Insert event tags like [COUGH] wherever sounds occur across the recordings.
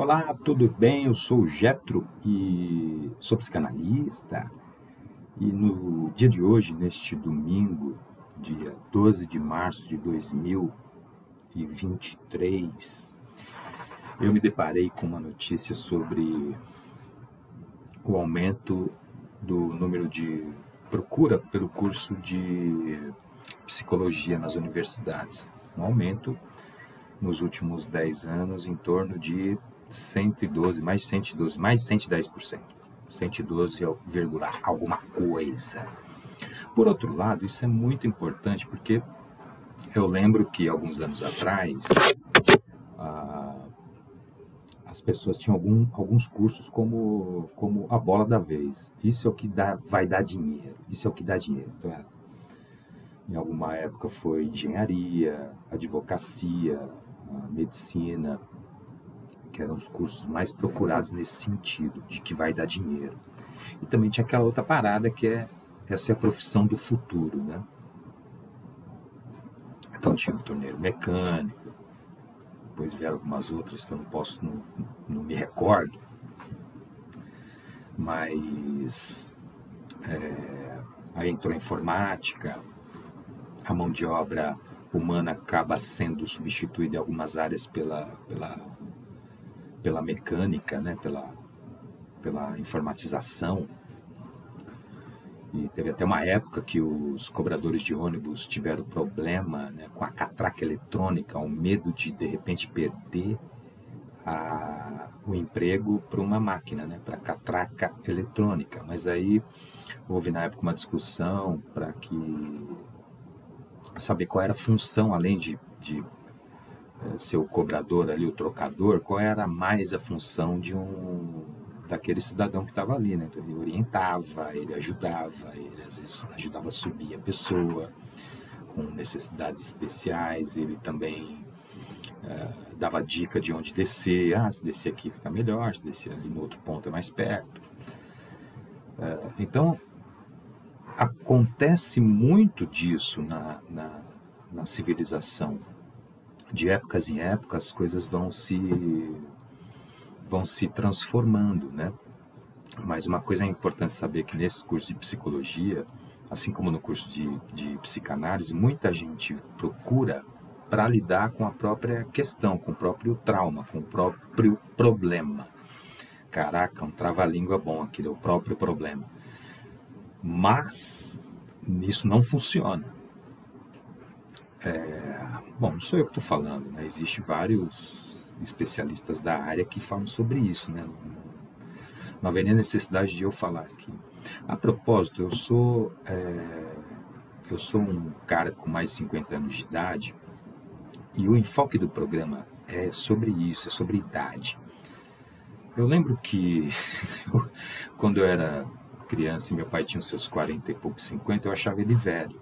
Olá, tudo bem? Eu sou o Getro e sou psicanalista. E no dia de hoje, neste domingo, dia 12 de março de 2023, eu me deparei com uma notícia sobre o aumento do número de procura pelo curso de psicologia nas universidades. Um aumento nos últimos 10 anos em torno de 112, mais de 112, mais de 110%. 112, alguma coisa. Por outro lado, isso é muito importante porque eu lembro que alguns anos atrás ah, as pessoas tinham algum, alguns cursos como, como a bola da vez. Isso é o que dá, vai dar dinheiro. Isso é o que dá dinheiro. Então, é, em alguma época foi engenharia, advocacia, medicina, que eram os cursos mais procurados nesse sentido, de que vai dar dinheiro. E também tinha aquela outra parada que é essa é a profissão do futuro, né? Então tinha o torneiro mecânico, depois vieram algumas outras que eu não posso, não, não me recordo, mas é, aí entrou a informática, a mão de obra humana acaba sendo substituída em algumas áreas pela, pela pela mecânica, né, pela, pela informatização. E teve até uma época que os cobradores de ônibus tiveram problema né, com a catraca eletrônica, o medo de de repente perder a, o emprego para uma máquina, né, para catraca eletrônica. Mas aí houve na época uma discussão para que saber qual era a função, além de, de ser o cobrador ali, o trocador, qual era mais a função de um daquele cidadão que estava ali, né? Então ele orientava, ele ajudava, ele às vezes ajudava a subir a pessoa com necessidades especiais, ele também é, dava dica de onde descer, ah, se descer aqui fica melhor, se descer ali no outro ponto é mais perto. É, então acontece muito disso na, na, na civilização de épocas em épocas as coisas vão se vão se transformando, né? Mas uma coisa é importante saber que nesse curso de psicologia, assim como no curso de, de psicanálise, muita gente procura para lidar com a própria questão, com o próprio trauma, com o próprio problema. Caraca, um trava-língua bom aqui, é o próprio problema. Mas isso não funciona. É, bom, não sou eu que estou falando, né? Existem vários especialistas da área que falam sobre isso, né? Não haveria necessidade de eu falar aqui. A propósito, eu sou é, eu sou um cara com mais de 50 anos de idade e o enfoque do programa é sobre isso, é sobre idade. Eu lembro que [LAUGHS] quando eu era criança e meu pai tinha os seus 40 e poucos, 50, eu achava ele velho.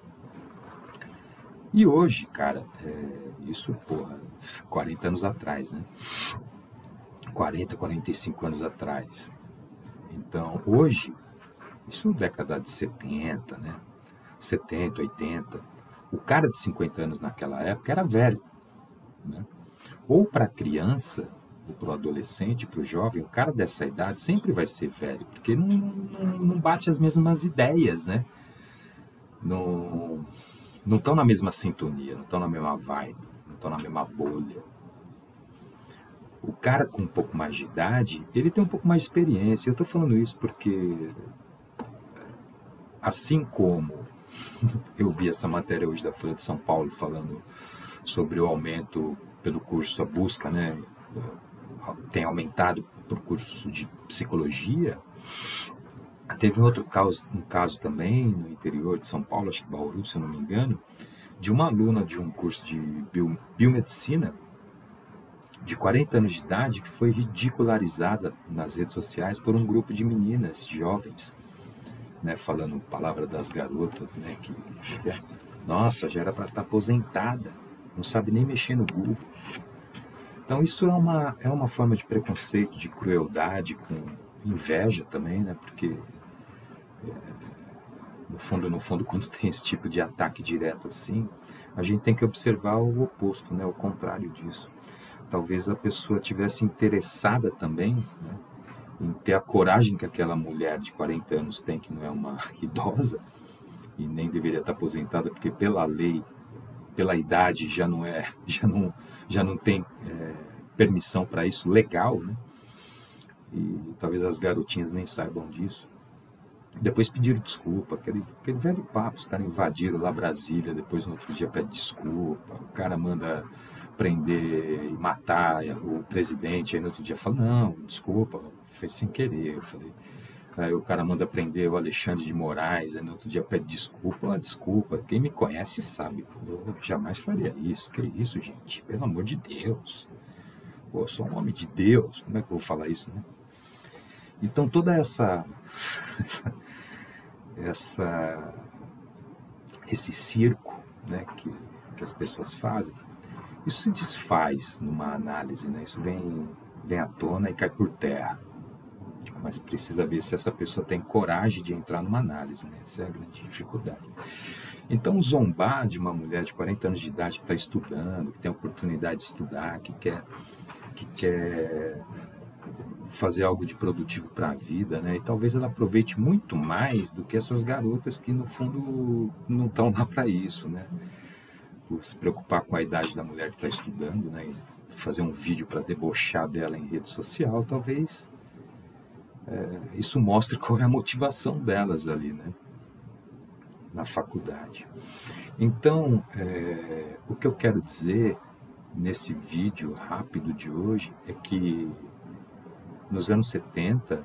E hoje, cara, é, isso, porra, 40 anos atrás, né? 40, 45 anos atrás. Então, hoje, isso década de 70, né? 70, 80. O cara de 50 anos naquela época era velho. Né? Ou para a criança, ou para o adolescente, para o jovem, o cara dessa idade sempre vai ser velho, porque não, não, não bate as mesmas ideias, né? Não não estão na mesma sintonia, não estão na mesma vibe, não estão na mesma bolha. O cara com um pouco mais de idade, ele tem um pouco mais de experiência. Eu estou falando isso porque, assim como [LAUGHS] eu vi essa matéria hoje da Folha de São Paulo falando sobre o aumento pelo curso, a busca, né, tem aumentado por curso de psicologia, Teve um outro caso, um caso também no interior de São Paulo, acho que Bauru, se eu não me engano, de uma aluna de um curso de bio, biomedicina de 40 anos de idade que foi ridicularizada nas redes sociais por um grupo de meninas jovens, né, falando palavra das garotas, né, que nossa, já era para estar tá aposentada, não sabe nem mexer no Google. Então isso é uma é uma forma de preconceito, de crueldade com inveja também, né, porque no fundo, no fundo, [LAUGHS] quando tem esse tipo de ataque direto assim, a gente tem que observar o oposto, né, o contrário disso. talvez a pessoa tivesse interessada também né, em ter a coragem que aquela mulher de 40 anos tem, que não é uma [LAUGHS] idosa e nem deveria estar aposentada, porque pela lei, pela idade já não é, [LAUGHS] já não, já não tem é, permissão para isso legal, né? E talvez as garotinhas nem saibam disso. Depois pediram desculpa, aquele, aquele velho papo, os caras invadiram lá Brasília, depois no outro dia pede desculpa, o cara manda prender e matar o presidente, aí no outro dia fala, não, desculpa, fez sem querer. Eu falei, aí o cara manda prender o Alexandre de Moraes, aí no outro dia pede desculpa, ah, desculpa, quem me conhece sabe, eu jamais faria isso, que isso, gente, pelo amor de Deus. Pô, eu sou um homem de Deus, como é que eu vou falar isso, né? Então toda essa, [LAUGHS] essa, essa esse circo né, que, que as pessoas fazem, isso se desfaz numa análise, né? isso vem, vem à tona e cai por terra. Mas precisa ver se essa pessoa tem coragem de entrar numa análise, né? essa é a grande dificuldade. Então, zombar de uma mulher de 40 anos de idade que está estudando, que tem a oportunidade de estudar, que quer, que quer fazer algo de produtivo para a vida, né? E talvez ela aproveite muito mais do que essas garotas que no fundo não estão lá para isso, né? Por se preocupar com a idade da mulher que está estudando, né? E fazer um vídeo para debochar dela em rede social, talvez é, isso mostre qual é a motivação delas ali, né? Na faculdade. Então, é, o que eu quero dizer nesse vídeo rápido de hoje é que nos anos 70,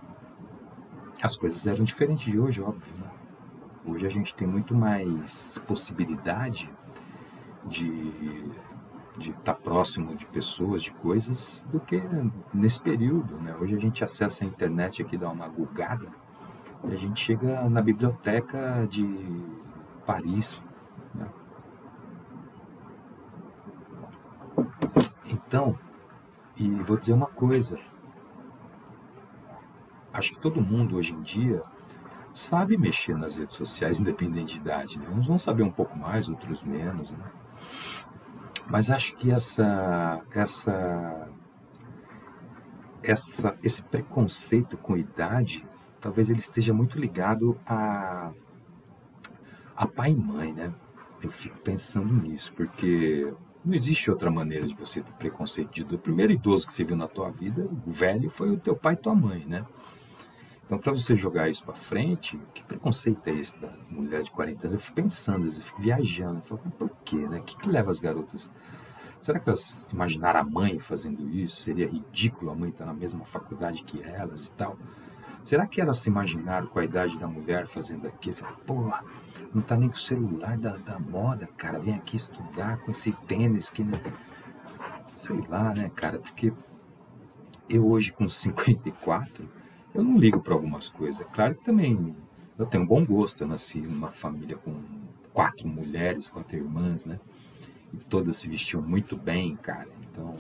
as coisas eram diferentes de hoje, óbvio. Né? Hoje a gente tem muito mais possibilidade de de estar tá próximo de pessoas, de coisas, do que nesse período. Né? Hoje a gente acessa a internet aqui, dá uma gulgada, e a gente chega na biblioteca de Paris. Né? Então, e vou dizer uma coisa, acho que todo mundo hoje em dia sabe mexer nas redes sociais, [LAUGHS] independente de idade. Né? Uns vão saber um pouco mais, outros menos. Né? Mas acho que essa, essa, essa, esse preconceito com idade, talvez ele esteja muito ligado a, a pai e mãe, né? Eu fico pensando nisso, porque não existe outra maneira de você ter preconceito de. O primeiro idoso que você viu na tua vida, o velho, foi o teu pai e tua mãe, né? Então, para você jogar isso para frente, que preconceito é esse da mulher de 40 anos? Eu fico pensando, eu fico viajando. Eu falo, por quê, né? O que, que leva as garotas? Será que elas imaginaram a mãe fazendo isso? Seria ridículo a mãe estar na mesma faculdade que elas e tal? Será que elas se imaginaram com a idade da mulher fazendo aquilo? Porra, não tá nem com o celular da, da moda, cara. Vem aqui estudar com esse tênis que. Né? Sei lá, né, cara? Porque eu hoje com 54 eu não ligo para algumas coisas. É claro que também eu tenho bom gosto. Eu nasci numa família com quatro mulheres, quatro irmãs, né? E todas se vestiam muito bem, cara. Então,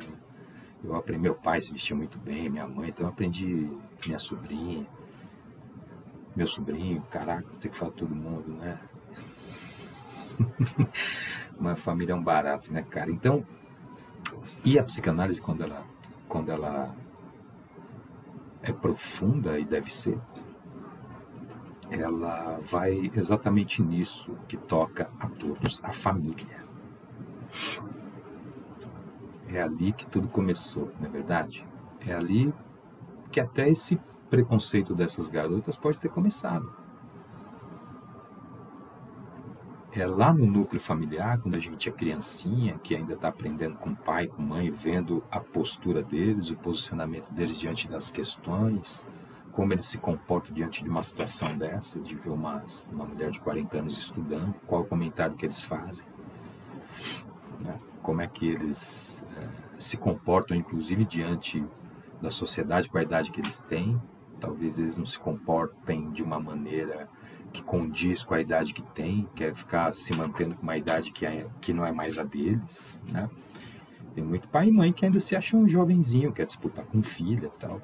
eu aprendi, meu pai se vestia muito bem, minha mãe, então eu aprendi minha sobrinha, meu sobrinho, caraca, tem que falar todo mundo, né? [LAUGHS] Uma família é um barato, né, cara? Então, e a psicanálise quando ela, quando ela é profunda e deve ser, ela vai exatamente nisso que toca a todos, a família. É ali que tudo começou, não é verdade? É ali que até esse preconceito dessas garotas pode ter começado. É lá no núcleo familiar, quando a gente é criancinha, que ainda está aprendendo com pai, com mãe, vendo a postura deles, o posicionamento deles diante das questões, como eles se comportam diante de uma situação dessa, de ver uma, uma mulher de 40 anos estudando, qual o comentário que eles fazem, né? como é que eles é, se comportam, inclusive diante da sociedade com a idade que eles têm. Talvez eles não se comportem de uma maneira que condiz com a idade que tem, quer ficar se mantendo com uma idade que, é, que não é mais a deles, né? Tem muito pai e mãe que ainda se acham um jovenzinho, quer disputar com filha e tal.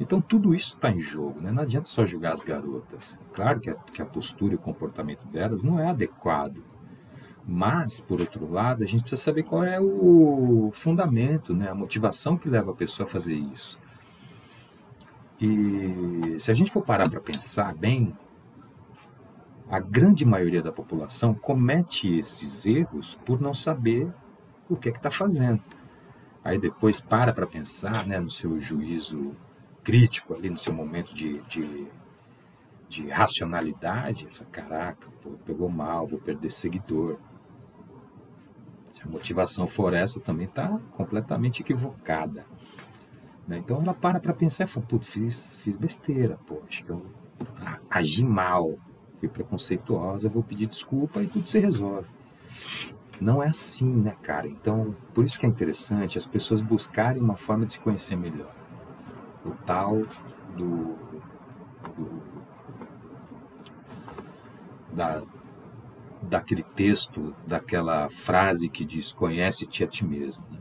Então tudo isso está em jogo, né? Não adianta só julgar as garotas. Claro que a, que a postura e o comportamento delas não é adequado Mas, por outro lado, a gente precisa saber qual é o fundamento, né? a motivação que leva a pessoa a fazer isso. E se a gente for parar para pensar bem, a grande maioria da população comete esses erros por não saber o que é que está fazendo. Aí depois para para pensar né, no seu juízo crítico, ali no seu momento de, de, de racionalidade, fala, caraca, pô, pegou mal, vou perder seguidor. Se a motivação for essa, também está completamente equivocada. Né? Então ela para para pensar e fala, putz, fiz, fiz besteira, pô, acho que eu agi mal, fui preconceituosa, vou pedir desculpa e tudo se resolve. Não é assim, né, cara? Então, por isso que é interessante as pessoas buscarem uma forma de se conhecer melhor. O tal do, do da, daquele texto, daquela frase que diz: Conhece-te a ti mesmo. Né?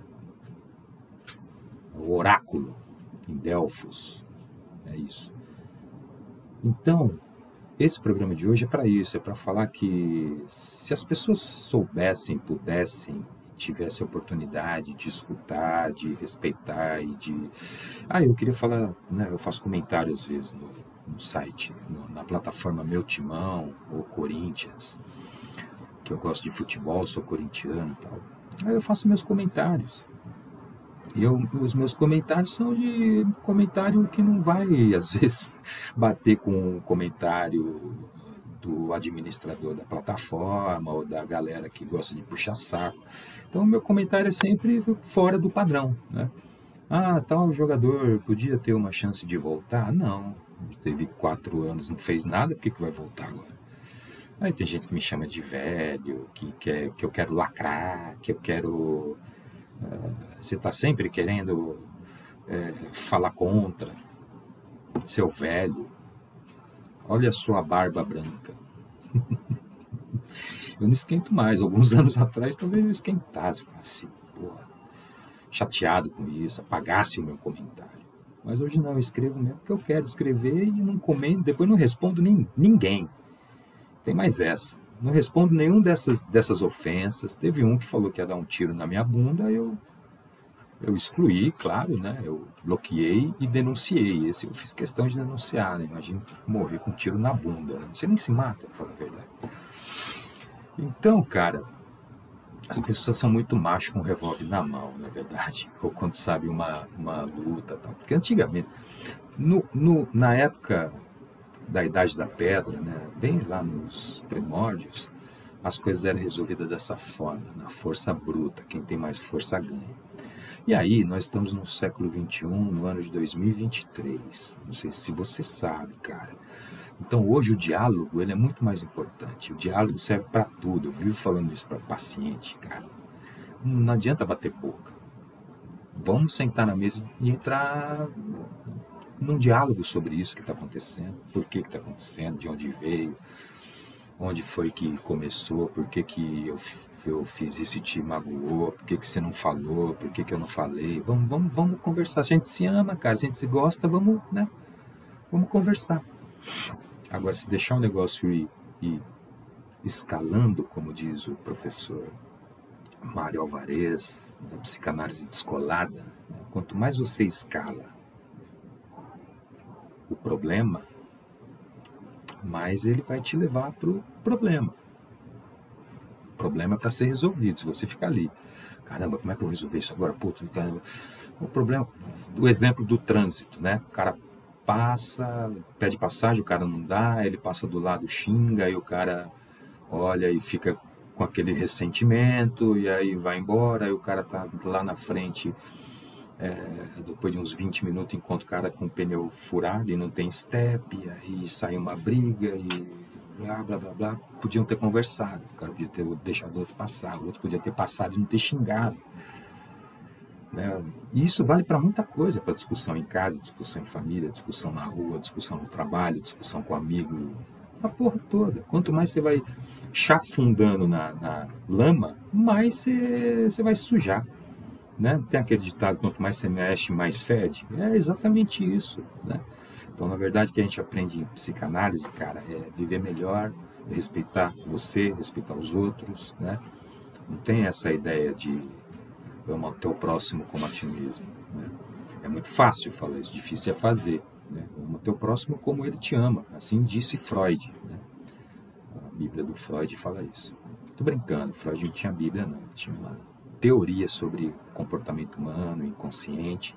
O oráculo em Delfos. É isso. Então, esse programa de hoje é para isso, é para falar que se as pessoas soubessem, pudessem, tivessem a oportunidade de escutar, de respeitar e de. Ah, eu queria falar, né, eu faço comentários às vezes no, no site, no, na plataforma Meu Timão ou Corinthians que eu gosto de futebol, sou corintiano e tal. Aí eu faço meus comentários. Eu, os meus comentários são de comentário que não vai, [LAUGHS] às vezes, bater com o comentário do administrador da plataforma ou da galera que gosta de puxar saco. Então, o meu comentário é sempre fora do padrão. Né? Ah, tal jogador podia ter uma chance de voltar? Não. Teve quatro anos, não fez nada, por que, que vai voltar agora? Aí tem gente que me chama de velho, que, quer, que eu quero lacrar, que eu quero. Você está sempre querendo uh, falar contra, seu velho. Olha a sua barba branca. [LAUGHS] eu não esquento mais. Alguns [LAUGHS] anos atrás talvez eu esquentasse, assim, porra, chateado com isso, apagasse o meu comentário. Mas hoje não, eu escrevo mesmo porque eu quero escrever e não comento, depois não respondo nem, ninguém. Tem mais essa. Não respondo nenhum dessas, dessas ofensas. Teve um que falou que ia dar um tiro na minha bunda, eu eu excluí, claro, né? Eu bloqueei e denunciei. Esse eu fiz questão de denunciar, né? Imagina morrer com um tiro na bunda. Né? Você nem se mata, para falar a verdade. Então, cara, as pessoas são muito machos com um revólver na mão, na é verdade. [LAUGHS] Ou quando sabe uma, uma luta tal. Porque antigamente, no, no, na época da Idade da Pedra, né, bem lá nos primórdios, as coisas eram resolvidas dessa forma, na força bruta, quem tem mais força ganha. E aí, nós estamos no século XXI, no ano de 2023. Não sei se você sabe, cara. Então, hoje o diálogo ele é muito mais importante. O diálogo serve para tudo. Eu vivo falando isso para paciente, cara. Não adianta bater boca. Vamos sentar na mesa e entrar num diálogo sobre isso que está acontecendo, por que está acontecendo, de onde veio, onde foi que começou, por que, que eu, eu fiz isso e te magoou, por que, que você não falou, por que, que eu não falei. Vamos, vamos, vamos conversar. Se a gente se ama, cara, se a gente se gosta, vamos, né? Vamos conversar. Agora, se deixar o negócio ir, ir escalando, como diz o professor Mário Alvarez, da psicanálise descolada, né? quanto mais você escala problema, mas ele vai te levar para o problema. O problema é para ser resolvido. Se você ficar ali, caramba, como é que eu vou resolver isso agora? Puta, caramba. O problema, o exemplo do trânsito, né? O cara passa, pede passagem, o cara não dá, ele passa do lado, xinga, e o cara olha e fica com aquele ressentimento, e aí vai embora, e o cara tá lá na frente é, depois de uns 20 minutos, enquanto o cara com o pneu furado e não tem step, e aí sai uma briga e blá, blá, blá, blá. Podiam ter conversado, o cara podia ter deixado o outro passar, o outro podia ter passado e não ter xingado. Né? E isso vale para muita coisa, para discussão em casa, discussão em família, discussão na rua, discussão no trabalho, discussão com amigo, a porra toda. Quanto mais você vai chafundando na, na lama, mais você, você vai sujar. Né? Tem aquele ditado, quanto mais você mexe, mais fede. É exatamente isso. Né? Então, na verdade, o que a gente aprende em psicanálise, cara, é viver melhor, respeitar você, respeitar os outros, né? Não tem essa ideia de ama o teu próximo como a ti mesmo. Né? É muito fácil falar isso, difícil é fazer. Né? Ama o teu próximo como ele te ama. Assim disse Freud. Né? A Bíblia do Freud fala isso. Tô brincando, Freud não tinha Bíblia, não. Tinha uma teoria sobre comportamento humano, inconsciente,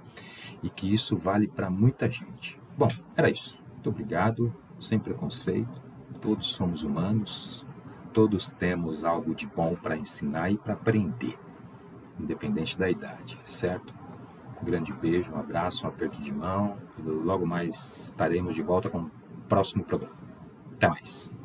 e que isso vale para muita gente. Bom, era isso. Muito obrigado, sem preconceito. Todos somos humanos, todos temos algo de bom para ensinar e para aprender, independente da idade, certo? Um grande beijo, um abraço, um aperto de mão e logo mais estaremos de volta com o próximo programa. Até mais!